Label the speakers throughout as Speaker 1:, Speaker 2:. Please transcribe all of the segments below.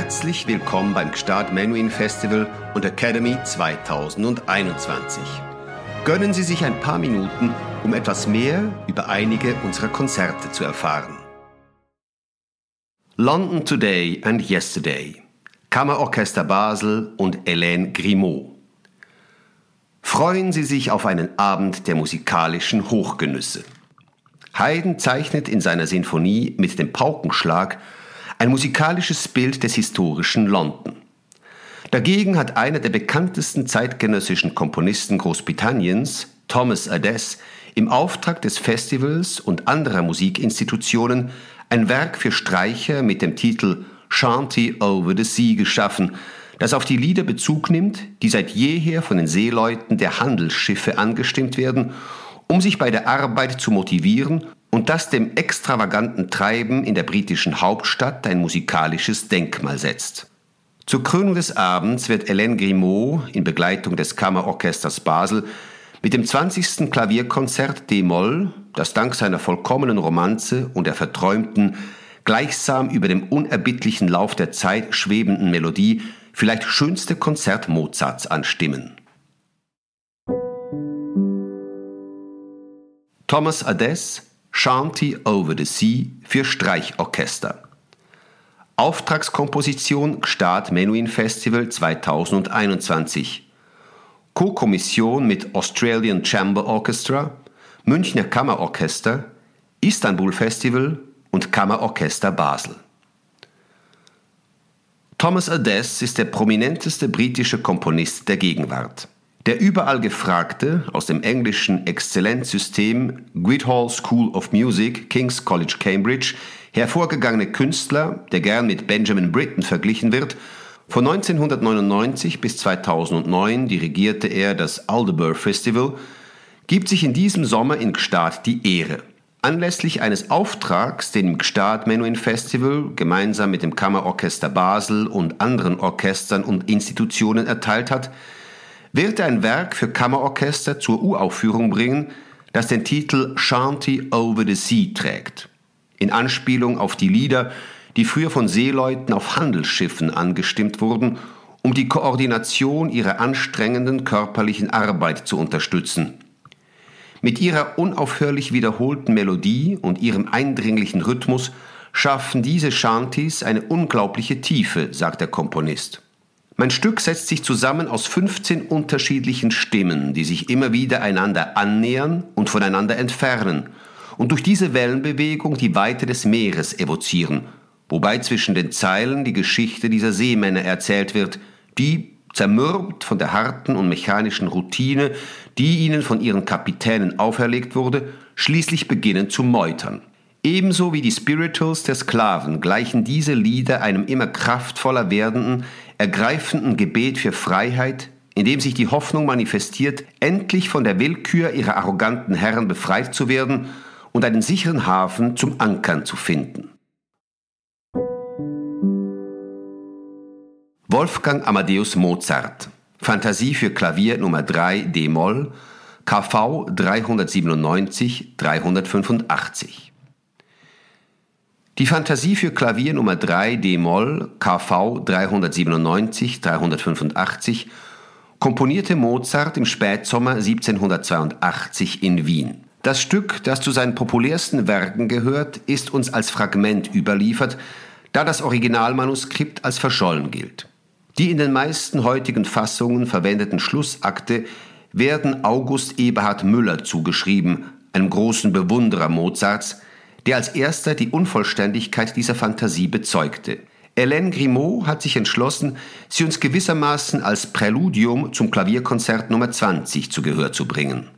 Speaker 1: Herzlich willkommen beim Gstaad Menuhin Festival und Academy 2021. Gönnen Sie sich ein paar Minuten, um etwas mehr über einige unserer Konzerte zu erfahren. London Today and Yesterday. Kammerorchester Basel und Hélène Grimaud. Freuen Sie sich auf einen Abend der musikalischen Hochgenüsse. Haydn zeichnet in seiner Sinfonie mit dem Paukenschlag ein musikalisches Bild des historischen London. Dagegen hat einer der bekanntesten zeitgenössischen Komponisten Großbritanniens, Thomas Adès, im Auftrag des Festivals und anderer Musikinstitutionen ein Werk für Streicher mit dem Titel Shanty Over the Sea geschaffen, das auf die Lieder Bezug nimmt, die seit jeher von den Seeleuten der Handelsschiffe angestimmt werden, um sich bei der Arbeit zu motivieren und das dem extravaganten Treiben in der britischen Hauptstadt ein musikalisches Denkmal setzt. Zur Krönung des Abends wird Hélène Grimaud in Begleitung des Kammerorchesters Basel mit dem 20. Klavierkonzert D-Moll, das dank seiner vollkommenen Romanze und der verträumten, gleichsam über dem unerbittlichen Lauf der Zeit schwebenden Melodie vielleicht schönste Konzert Mozarts anstimmen. Thomas Adès Shanty Over the Sea für Streichorchester. Auftragskomposition Gstaad Menuhin Festival 2021. Co-Kommission mit Australian Chamber Orchestra, Münchner Kammerorchester, Istanbul Festival und Kammerorchester Basel. Thomas Adès ist der prominenteste britische Komponist der Gegenwart. Der überall gefragte, aus dem englischen Exzellenzsystem Guildhall School of Music, King's College Cambridge, hervorgegangene Künstler, der gern mit Benjamin Britten verglichen wird, von 1999 bis 2009 dirigierte er das Aldeburgh Festival, gibt sich in diesem Sommer in Gstaad die Ehre. Anlässlich eines Auftrags, den im Gstaad Menuhin Festival gemeinsam mit dem Kammerorchester Basel und anderen Orchestern und Institutionen erteilt hat, wird er ein Werk für Kammerorchester zur Uraufführung bringen, das den Titel Shanty Over the Sea trägt. In Anspielung auf die Lieder, die früher von Seeleuten auf Handelsschiffen angestimmt wurden, um die Koordination ihrer anstrengenden körperlichen Arbeit zu unterstützen. Mit ihrer unaufhörlich wiederholten Melodie und ihrem eindringlichen Rhythmus schaffen diese Shanties eine unglaubliche Tiefe, sagt der Komponist. Mein Stück setzt sich zusammen aus 15 unterschiedlichen Stimmen, die sich immer wieder einander annähern und voneinander entfernen und durch diese Wellenbewegung die Weite des Meeres evozieren, wobei zwischen den Zeilen die Geschichte dieser Seemänner erzählt wird, die, zermürbt von der harten und mechanischen Routine, die ihnen von ihren Kapitänen auferlegt wurde, schließlich beginnen zu meutern. Ebenso wie die Spirituals der Sklaven gleichen diese Lieder einem immer kraftvoller werdenden, ergreifenden Gebet für Freiheit, in dem sich die Hoffnung manifestiert, endlich von der Willkür ihrer arroganten Herren befreit zu werden und einen sicheren Hafen zum Ankern zu finden. Wolfgang Amadeus Mozart Fantasie für Klavier Nummer 3 D-Moll KV 397 385 die Fantasie für Klavier Nummer 3 D-Moll KV 397 385 komponierte Mozart im Spätsommer 1782 in Wien. Das Stück, das zu seinen populärsten Werken gehört, ist uns als Fragment überliefert, da das Originalmanuskript als verschollen gilt. Die in den meisten heutigen Fassungen verwendeten Schlussakte werden August Eberhard Müller zugeschrieben, einem großen Bewunderer Mozarts, der als erster die Unvollständigkeit dieser Fantasie bezeugte. Hélène Grimaud hat sich entschlossen, sie uns gewissermaßen als Präludium zum Klavierkonzert Nummer 20 zu Gehör zu bringen.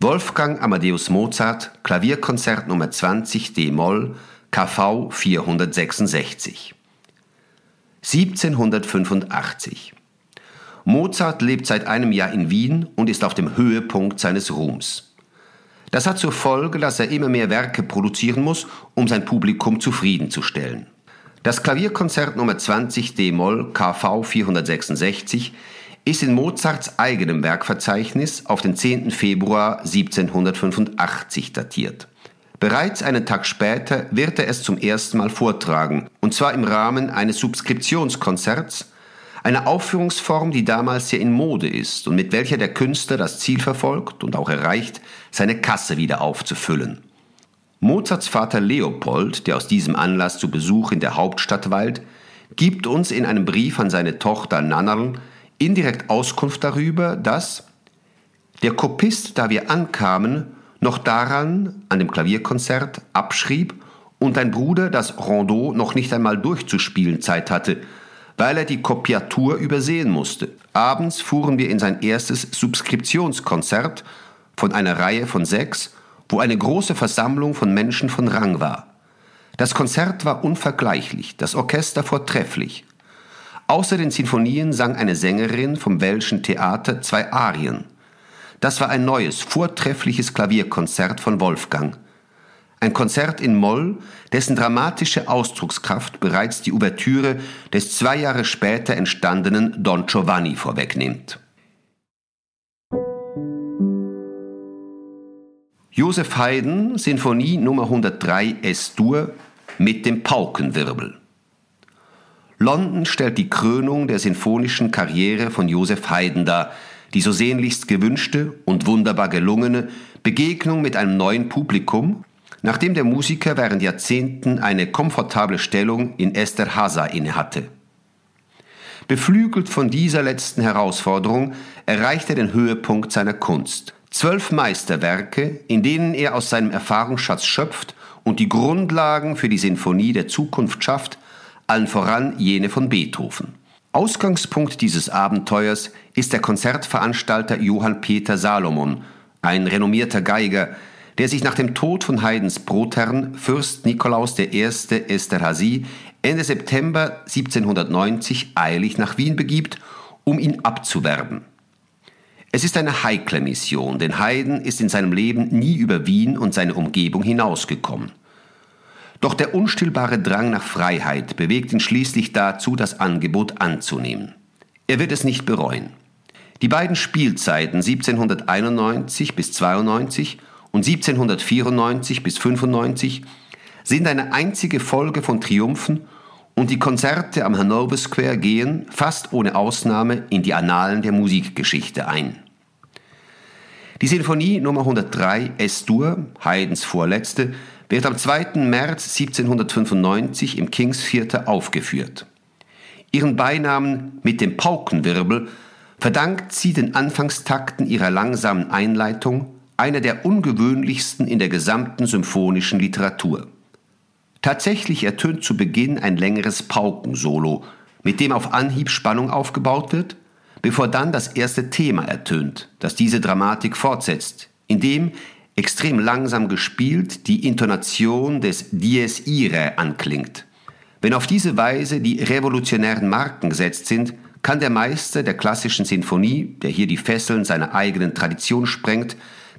Speaker 1: Wolfgang Amadeus Mozart, Klavierkonzert Nummer 20 D-Moll, KV 466. 1785 Mozart lebt seit einem Jahr in Wien und ist auf dem Höhepunkt seines Ruhms. Das hat zur Folge, dass er immer mehr Werke produzieren muss, um sein Publikum zufriedenzustellen. Das Klavierkonzert Nummer 20 D-Moll KV 466 ist in Mozarts eigenem Werkverzeichnis auf den 10. Februar 1785 datiert. Bereits einen Tag später wird er es zum ersten Mal vortragen, und zwar im Rahmen eines Subskriptionskonzerts, eine Aufführungsform, die damals sehr in Mode ist und mit welcher der Künstler das Ziel verfolgt und auch erreicht, seine Kasse wieder aufzufüllen. Mozarts Vater Leopold, der aus diesem Anlass zu Besuch in der Hauptstadt weilt, gibt uns in einem Brief an seine Tochter Nannerl indirekt Auskunft darüber, dass der Kopist, da wir ankamen, noch daran, an dem Klavierkonzert, abschrieb und dein Bruder das Rondeau noch nicht einmal durchzuspielen Zeit hatte, weil er die Kopiatur übersehen musste. Abends fuhren wir in sein erstes Subskriptionskonzert von einer Reihe von sechs, wo eine große Versammlung von Menschen von Rang war. Das Konzert war unvergleichlich, das Orchester vortrefflich. Außer den Sinfonien sang eine Sängerin vom Welschen Theater zwei Arien. Das war ein neues, vortreffliches Klavierkonzert von Wolfgang. Ein Konzert in Moll, dessen dramatische Ausdruckskraft bereits die Ouvertüre des zwei Jahre später entstandenen Don Giovanni vorwegnimmt. Josef Haydn, Sinfonie Nummer 103 S-Dur mit dem Paukenwirbel. London stellt die Krönung der sinfonischen Karriere von Josef Haydn dar, die so sehnlichst gewünschte und wunderbar gelungene Begegnung mit einem neuen Publikum, nachdem der Musiker während Jahrzehnten eine komfortable Stellung in Esterhaza innehatte. Beflügelt von dieser letzten Herausforderung erreicht er den Höhepunkt seiner Kunst. Zwölf Meisterwerke, in denen er aus seinem Erfahrungsschatz schöpft und die Grundlagen für die Sinfonie der Zukunft schafft, allen voran jene von Beethoven. Ausgangspunkt dieses Abenteuers ist der Konzertveranstalter Johann Peter Salomon, ein renommierter Geiger, der sich nach dem Tod von Haydns Brotherrn Fürst Nikolaus I. Esterhazy Ende September 1790 eilig nach Wien begibt, um ihn abzuwerben. Es ist eine heikle Mission, denn Haydn ist in seinem Leben nie über Wien und seine Umgebung hinausgekommen. Doch der unstillbare Drang nach Freiheit bewegt ihn schließlich dazu, das Angebot anzunehmen. Er wird es nicht bereuen. Die beiden Spielzeiten 1791 bis 92 und 1794 bis 95 sind eine einzige Folge von Triumphen und die Konzerte am Hanover Square gehen, fast ohne Ausnahme, in die Annalen der Musikgeschichte ein. Die Sinfonie Nummer 103 S-Dur, Haydns vorletzte, wird am 2. März 1795 im Kings Theater aufgeführt. Ihren Beinamen mit dem Paukenwirbel verdankt sie den Anfangstakten ihrer langsamen Einleitung, einer der ungewöhnlichsten in der gesamten symphonischen Literatur. Tatsächlich ertönt zu Beginn ein längeres Paukensolo, mit dem auf Anhieb Spannung aufgebaut wird, bevor dann das erste Thema ertönt, das diese Dramatik fortsetzt, indem extrem langsam gespielt die Intonation des Dies Irae anklingt. Wenn auf diese Weise die revolutionären Marken gesetzt sind, kann der Meister der klassischen Sinfonie, der hier die Fesseln seiner eigenen Tradition sprengt,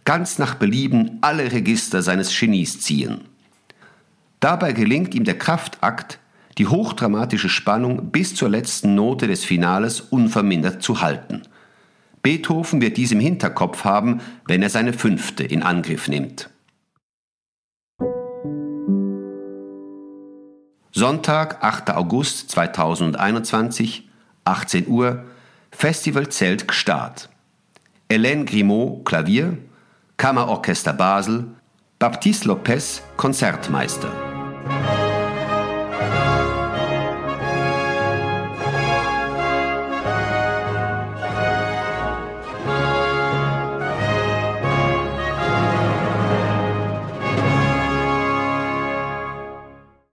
Speaker 1: ganz nach Belieben alle Register seines Genies ziehen. Dabei gelingt ihm der Kraftakt, die hochdramatische Spannung bis zur letzten Note des Finales unvermindert zu halten. Beethoven wird dies im Hinterkopf haben, wenn er seine fünfte in Angriff nimmt. Sonntag, 8. August 2021, 18 Uhr, Festivalzelt Gstaad. Hélène Grimaud, Klavier, Kammerorchester Basel, Baptiste Lopez, Konzertmeister.